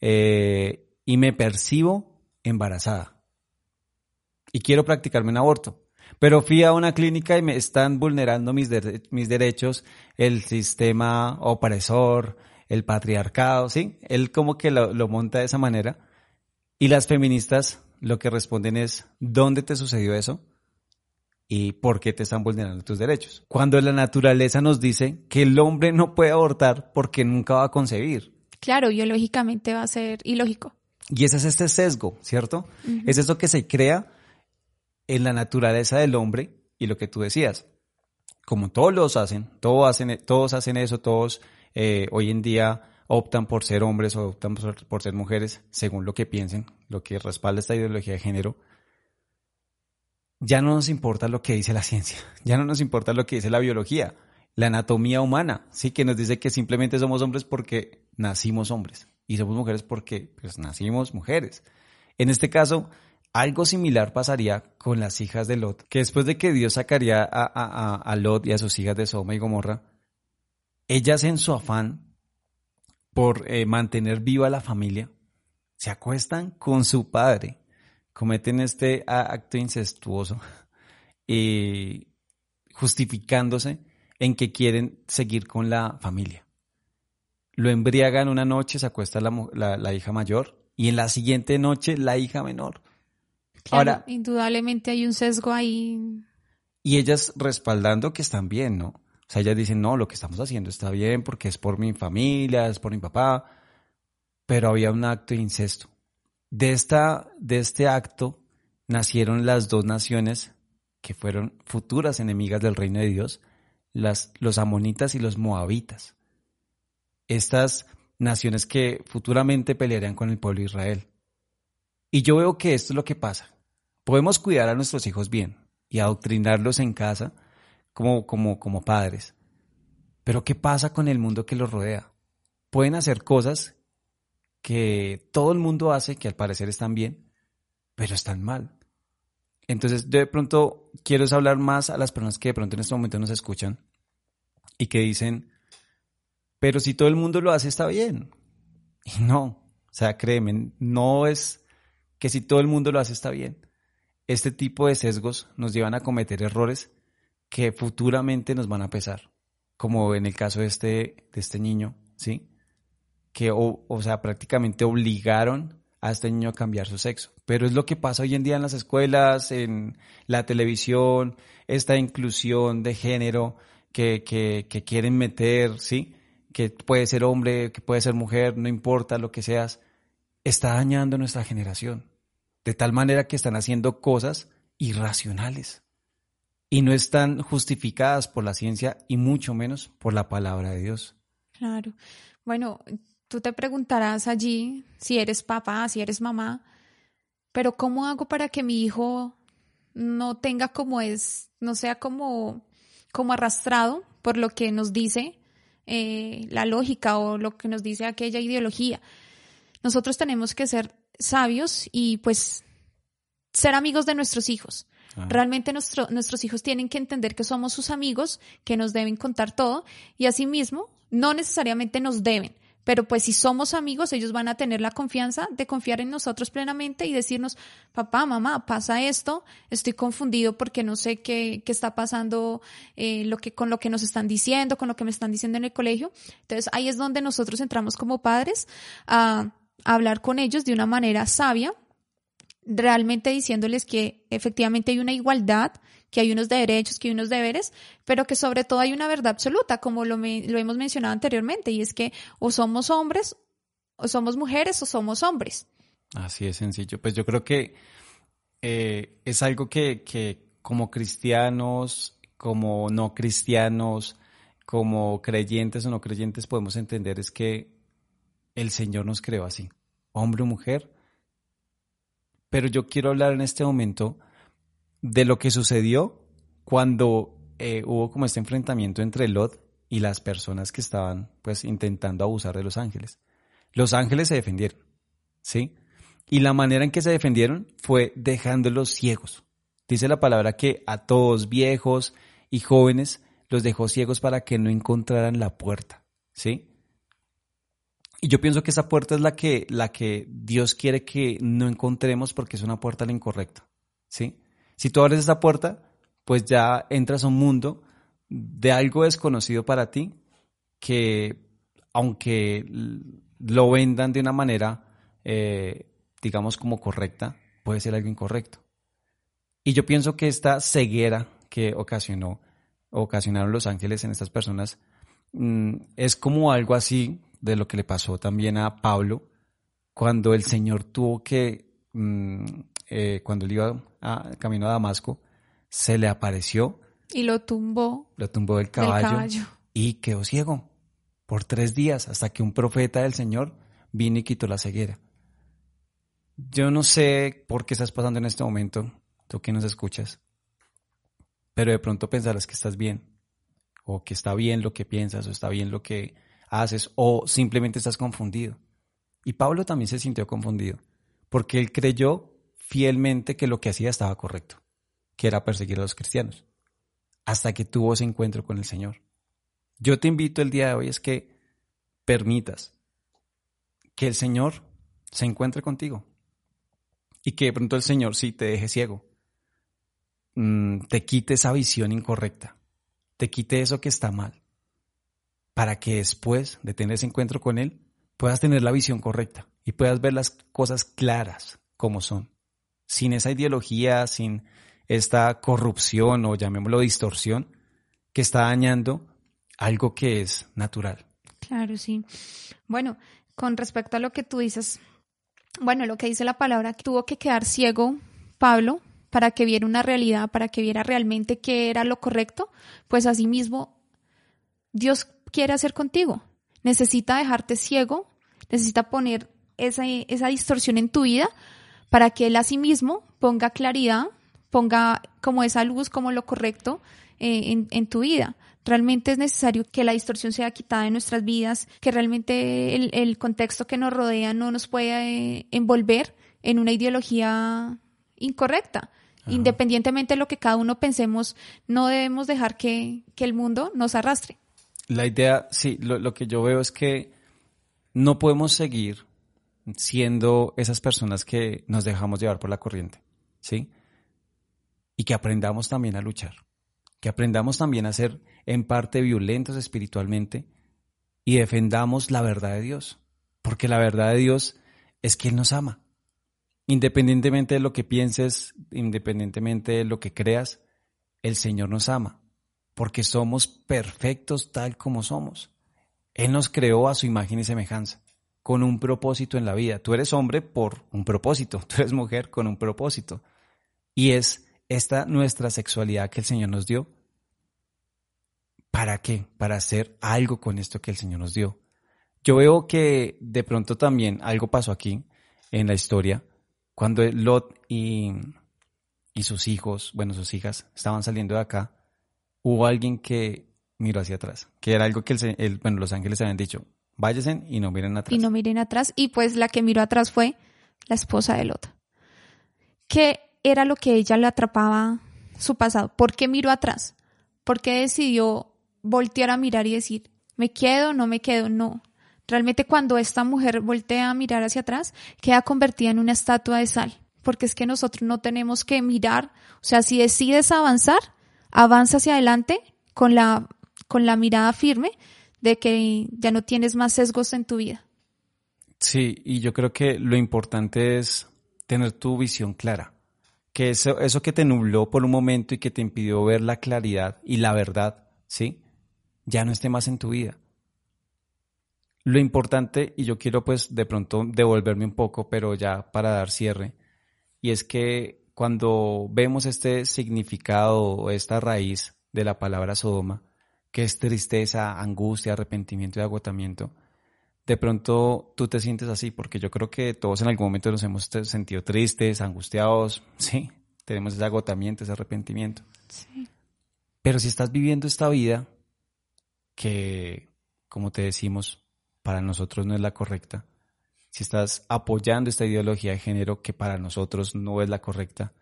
eh, y me percibo embarazada. Y quiero practicarme un aborto. Pero fui a una clínica y me están vulnerando mis, dere- mis derechos, el sistema opresor, el patriarcado, ¿sí? Él como que lo, lo monta de esa manera. Y las feministas lo que responden es, ¿dónde te sucedió eso? ¿Y por qué te están vulnerando tus derechos? Cuando la naturaleza nos dice que el hombre no puede abortar porque nunca va a concebir.
Claro, biológicamente va a ser ilógico.
Y ese es este sesgo, ¿cierto? Es eso que se crea en la naturaleza del hombre y lo que tú decías. Como todos los hacen, todos hacen, todos hacen eso, todos eh, hoy en día optan por ser hombres o optan por, por ser mujeres, según lo que piensen, lo que respalda esta ideología de género. Ya no nos importa lo que dice la ciencia, [LAUGHS] ya no nos importa lo que dice la biología, la anatomía humana, sí que nos dice que simplemente somos hombres porque nacimos hombres y somos mujeres porque pues, nacimos mujeres. En este caso, algo similar pasaría con las hijas de Lot, que después de que Dios sacaría a, a- a- Lot y a sus hijas de Sodoma y Gomorra, ellas en su afán por eh, mantener viva la familia, se acuestan con su padre, cometen este acto incestuoso y [LAUGHS] justificándose en que quieren seguir con la familia. Lo embriagan una noche, se acuesta la, la- la hija mayor y en la siguiente noche la hija menor.
Claro,
Ahora-
indudablemente hay un sesgo ahí.
Y ellas respaldando que están bien, ¿no? O sea, ellas dicen, no, lo que estamos haciendo está bien porque es por mi familia, es por mi papá, pero había un acto de incesto. De, esta, de este acto nacieron las dos naciones que fueron futuras enemigas del reino de Dios, las, los amonitas y los moabitas. Estas naciones que futuramente pelearían con el pueblo de Israel. Y yo veo que esto es lo que pasa. Podemos cuidar a nuestros hijos bien y adoctrinarlos en casa como, como, como padres. Pero ¿qué pasa con el mundo que los rodea? Pueden hacer cosas que todo el mundo hace, que al parecer están bien, pero están mal. Entonces, de pronto quiero hablar más a las personas que de pronto en este momento nos escuchan y que dicen, pero si todo el mundo lo hace está bien. Y no, o sea, créeme, no es que si todo el mundo lo hace está bien. Este tipo de sesgos nos llevan a cometer errores que futuramente nos van a pesar, como en el caso de este, de este niño, ¿sí? Que, o, o sea, prácticamente obligaron a este niño a cambiar su sexo. Pero es lo que pasa hoy en día en las escuelas, en la televisión, esta inclusión de género que, que, que quieren meter, ¿sí? Que puede ser hombre, que puede ser mujer, no importa lo que seas, está dañando nuestra generación. De tal manera que están haciendo cosas irracionales y no están justificadas por la ciencia y mucho menos por la palabra de Dios.
Claro. Bueno, tú te preguntarás allí si eres papá, si eres mamá, pero ¿cómo hago para que mi hijo no tenga como es, no sea como, como arrastrado por lo que nos dice eh, la lógica o lo que nos dice aquella ideología? Nosotros tenemos que ser sabios y pues ser amigos de nuestros hijos. Realmente nuestros hijos tienen que entender que somos sus amigos, que nos deben contar todo y asimismo no necesariamente nos deben, pero pues si somos amigos, ellos van a tener la confianza de confiar en nosotros plenamente y decirnos, papá, mamá, pasa esto, estoy confundido porque no sé qué, qué está pasando eh, lo que, con lo que nos están diciendo, con lo que me están diciendo en el colegio. Entonces ahí es donde nosotros entramos como padres a, a hablar con ellos de una manera sabia, realmente diciéndoles que efectivamente hay una igualdad, que hay unos derechos, que hay unos deberes, pero que sobre todo hay una verdad absoluta, como lo, hemos mencionado anteriormente, y es que o somos hombres, o somos mujeres, o somos hombres.
Así es sencillo. Pues yo creo que eh, es algo que, que como cristianos, como no cristianos, como creyentes o no creyentes podemos entender es que el Señor nos creó así, hombre o mujer. Pero yo quiero hablar en este momento de lo que sucedió cuando eh, hubo como este enfrentamiento entre Lot y las personas que estaban pues intentando abusar de los ángeles. Los ángeles se defendieron, ¿sí? Y la manera en que se defendieron fue dejándolos ciegos. Dice la palabra que a todos, viejos y jóvenes, los dejó ciegos para que no encontraran la puerta, ¿sí? Y yo pienso que esa puerta es la que, la que Dios quiere que no encontremos porque es una puerta a ¿sí? Si tú abres esa puerta, pues ya entras a un mundo de algo desconocido para ti que aunque lo vendan de una manera, eh, digamos, como correcta, puede ser algo incorrecto. Y yo pienso que esta ceguera que ocasionó, ocasionaron los ángeles en estas personas, mm, es como algo así de lo que le pasó también a Pablo cuando el Señor tuvo que mm, eh, cuando él iba a, camino a Damasco, se le apareció.
Y lo tumbó.
Lo tumbó del caballo, y quedó ciego por tres días hasta que un profeta del Señor vino y quitó la ceguera. Yo no sé por qué estás pasando en este momento, tú que nos escuchas, pero de pronto pensarás que estás bien, o que está bien lo que piensas, o está bien lo que haces, o simplemente estás confundido. Y Pablo también se sintió confundido, porque él creyó fielmente que lo que hacía estaba correcto, que era perseguir a los cristianos, hasta que tuvo ese encuentro con el Señor. Yo te invito el día de hoy es que permitas que el Señor se encuentre contigo y que de pronto el Señor sí te deje ciego, mm, te quite esa visión incorrecta, te quite eso que está mal, para que después de tener ese encuentro con Él puedas tener la visión correcta y puedas ver las cosas claras como son sin esa ideología, sin esta corrupción o llamémoslo distorsión que está dañando algo que es natural.
Claro, sí. Bueno, con respecto a lo que tú dices, bueno, lo que dice la palabra, tuvo que quedar ciego Pablo para que viera una realidad, para que viera realmente qué era lo correcto, pues asimismo Dios quiere hacer contigo. Necesita dejarte ciego, necesita poner esa, esa distorsión en tu vida para que él asimismo ponga claridad, ponga como esa luz, como lo correcto eh, en, tu vida. Realmente es necesario que la distorsión sea quitada de nuestras vidas, que realmente el, contexto que nos rodea no nos pueda eh, envolver en una ideología incorrecta. Independientemente de lo que cada uno pensemos, no debemos dejar que, el mundo nos arrastre.
La idea, sí, lo, lo que yo veo es que no podemos seguir siendo esas personas que nos dejamos llevar por la corriente, ¿sí? Y que aprendamos también a luchar, que aprendamos también a ser en parte violentos espiritualmente y defendamos la verdad de Dios, porque la verdad de Dios es que Él nos ama. Independientemente de lo que pienses, independientemente de lo que creas, el Señor nos ama, porque somos perfectos tal como somos. Él nos creó a su imagen y semejanza, con un propósito en la vida. Tú eres hombre por un propósito, [LAUGHS] tú eres mujer con un propósito. Y es esta nuestra sexualidad que el Señor nos dio. ¿Para qué? Para hacer algo con esto que el Señor nos dio. Yo veo que de pronto también algo pasó aquí en la historia, cuando Lot y, y sus hijos, bueno, sus hijas, estaban saliendo de acá, hubo alguien que miró hacia atrás, que era algo que el, bueno, los ángeles habían dicho, váyanse y no miren atrás.
Y no miren atrás, y pues la que miró atrás fue la esposa de Lot. ¿Qué era lo que ella le atrapaba su pasado? ¿Por qué miró atrás? ¿Por qué decidió voltear a mirar y decir, me quedo, no me quedo? No. Realmente cuando esta mujer voltea a mirar hacia atrás, queda convertida en una estatua de sal, porque es que nosotros no tenemos que mirar, o sea, si decides avanzar, avanza hacia adelante con la con la mirada firme de que ya no tienes más sesgos en tu vida.
Sí, y yo creo que lo importante es tener tu visión clara. Que eso, eso que te nubló por un momento y que te impidió ver la claridad y la verdad, ¿sí? Ya no esté más en tu vida. Lo importante, y yo quiero pues de pronto devolverme un poco, pero ya para dar cierre, y es que cuando vemos este significado o esta raíz de la palabra Sodoma, que es tristeza, angustia, arrepentimiento y agotamiento, de pronto tú te sientes así, porque yo creo que todos en algún momento nos hemos sentido tristes, angustiados, [LAUGHS] sí, tenemos ese agotamiento, ese arrepentimiento. Sí. Pero si estás viviendo esta vida que, como te decimos, para nosotros no es la correcta, si estás apoyando esta ideología de género que para nosotros no es la correcta,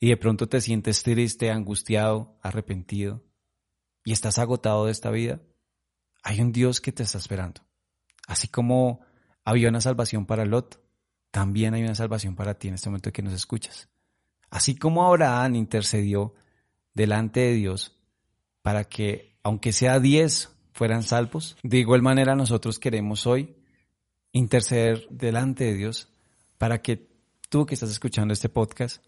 y de pronto te sientes triste, angustiado, arrepentido, y estás agotado de esta vida, hay un Dios que te está esperando. Así como había una salvación para Lot, también hay una salvación para ti en este momento que nos escuchas. Así como Abraham intercedió delante de Dios para que, aunque sea diez, fueran salvos, de igual manera nosotros queremos hoy interceder delante de Dios para que tú que estás escuchando este podcast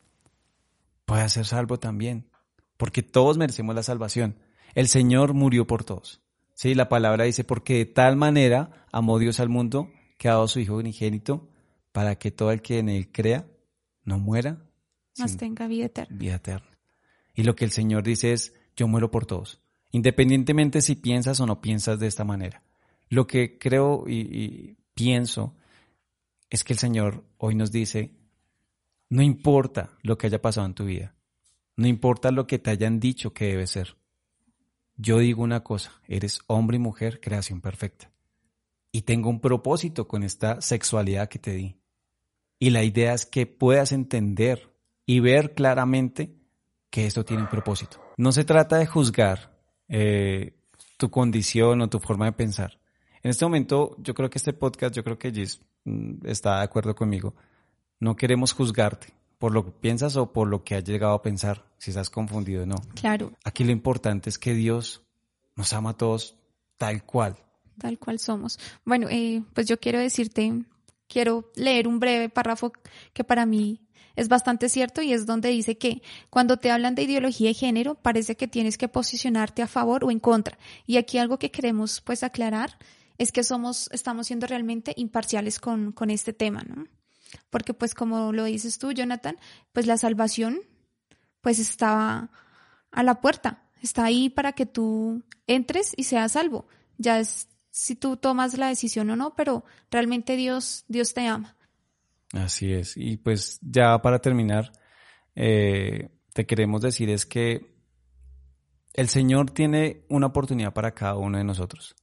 puedas ser salvo también, porque todos merecemos la salvación. El Señor murió por todos. Sí, la palabra dice, porque de tal manera amó Dios al mundo que ha dado a su Hijo unigénito para que todo el que en él crea no muera,
más tenga vida eterna.
Vida eterna. Y lo que el Señor dice es, yo muero por todos, independientemente si piensas o no piensas de esta manera. Lo que creo y, y pienso es que el Señor hoy nos dice, no importa lo que haya pasado en tu vida, no importa lo que te hayan dicho que debe ser, yo digo una cosa, eres hombre y mujer, creación perfecta. Y tengo un propósito con esta sexualidad que te di. Y la idea es que puedas entender y ver claramente que esto tiene un propósito. No se trata de juzgar eh, tu condición o tu forma de pensar. En este momento, yo creo que este podcast, yo creo que Gis mm, está de acuerdo conmigo. No queremos juzgarte por lo que piensas o por lo que has llegado a pensar, si estás confundido o no.
Claro.
Aquí lo importante es que Dios nos ama a todos tal cual.
Tal cual somos. Bueno, eh, pues yo quiero decirte, quiero leer un breve párrafo que para mí es bastante cierto y es donde dice que cuando te hablan de ideología de género parece que tienes que posicionarte a favor o en contra. Y aquí algo que queremos pues aclarar es que somos, estamos siendo realmente imparciales con, con este tema, ¿no? Porque pues como lo dices tú, Jonathan, pues la salvación pues estaba a la puerta, está ahí para que tú entres y seas salvo. Ya es si tú tomas la decisión o no, pero realmente Dios, Dios te ama.
Así es. Y pues ya para terminar, eh, te queremos decir es que el Señor tiene una oportunidad para cada uno de nosotros.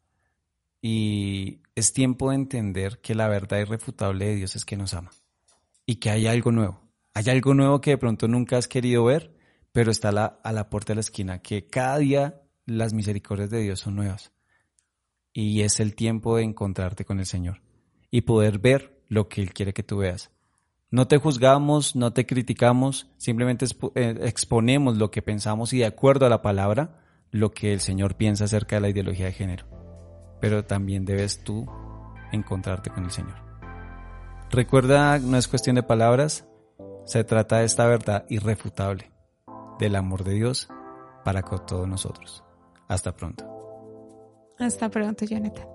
Y es tiempo de entender que la verdad irrefutable de Dios es que nos ama. Y que hay algo nuevo. Hay algo nuevo que de pronto nunca has querido ver, pero está a la, a la puerta de la esquina. Que cada día las misericordias de Dios son nuevas. Y es el tiempo de encontrarte con el Señor. Y poder ver lo que Él quiere que tú veas. No te juzgamos, no te criticamos, simplemente eh, exponemos lo que pensamos y de acuerdo a la palabra, lo que el Señor piensa acerca de la ideología de género. Pero también debes tú encontrarte con el Señor. Recuerda, no es cuestión de palabras, se trata de esta verdad irrefutable del amor de Dios para con todos nosotros. Hasta pronto.
Hasta pronto, Jonathan.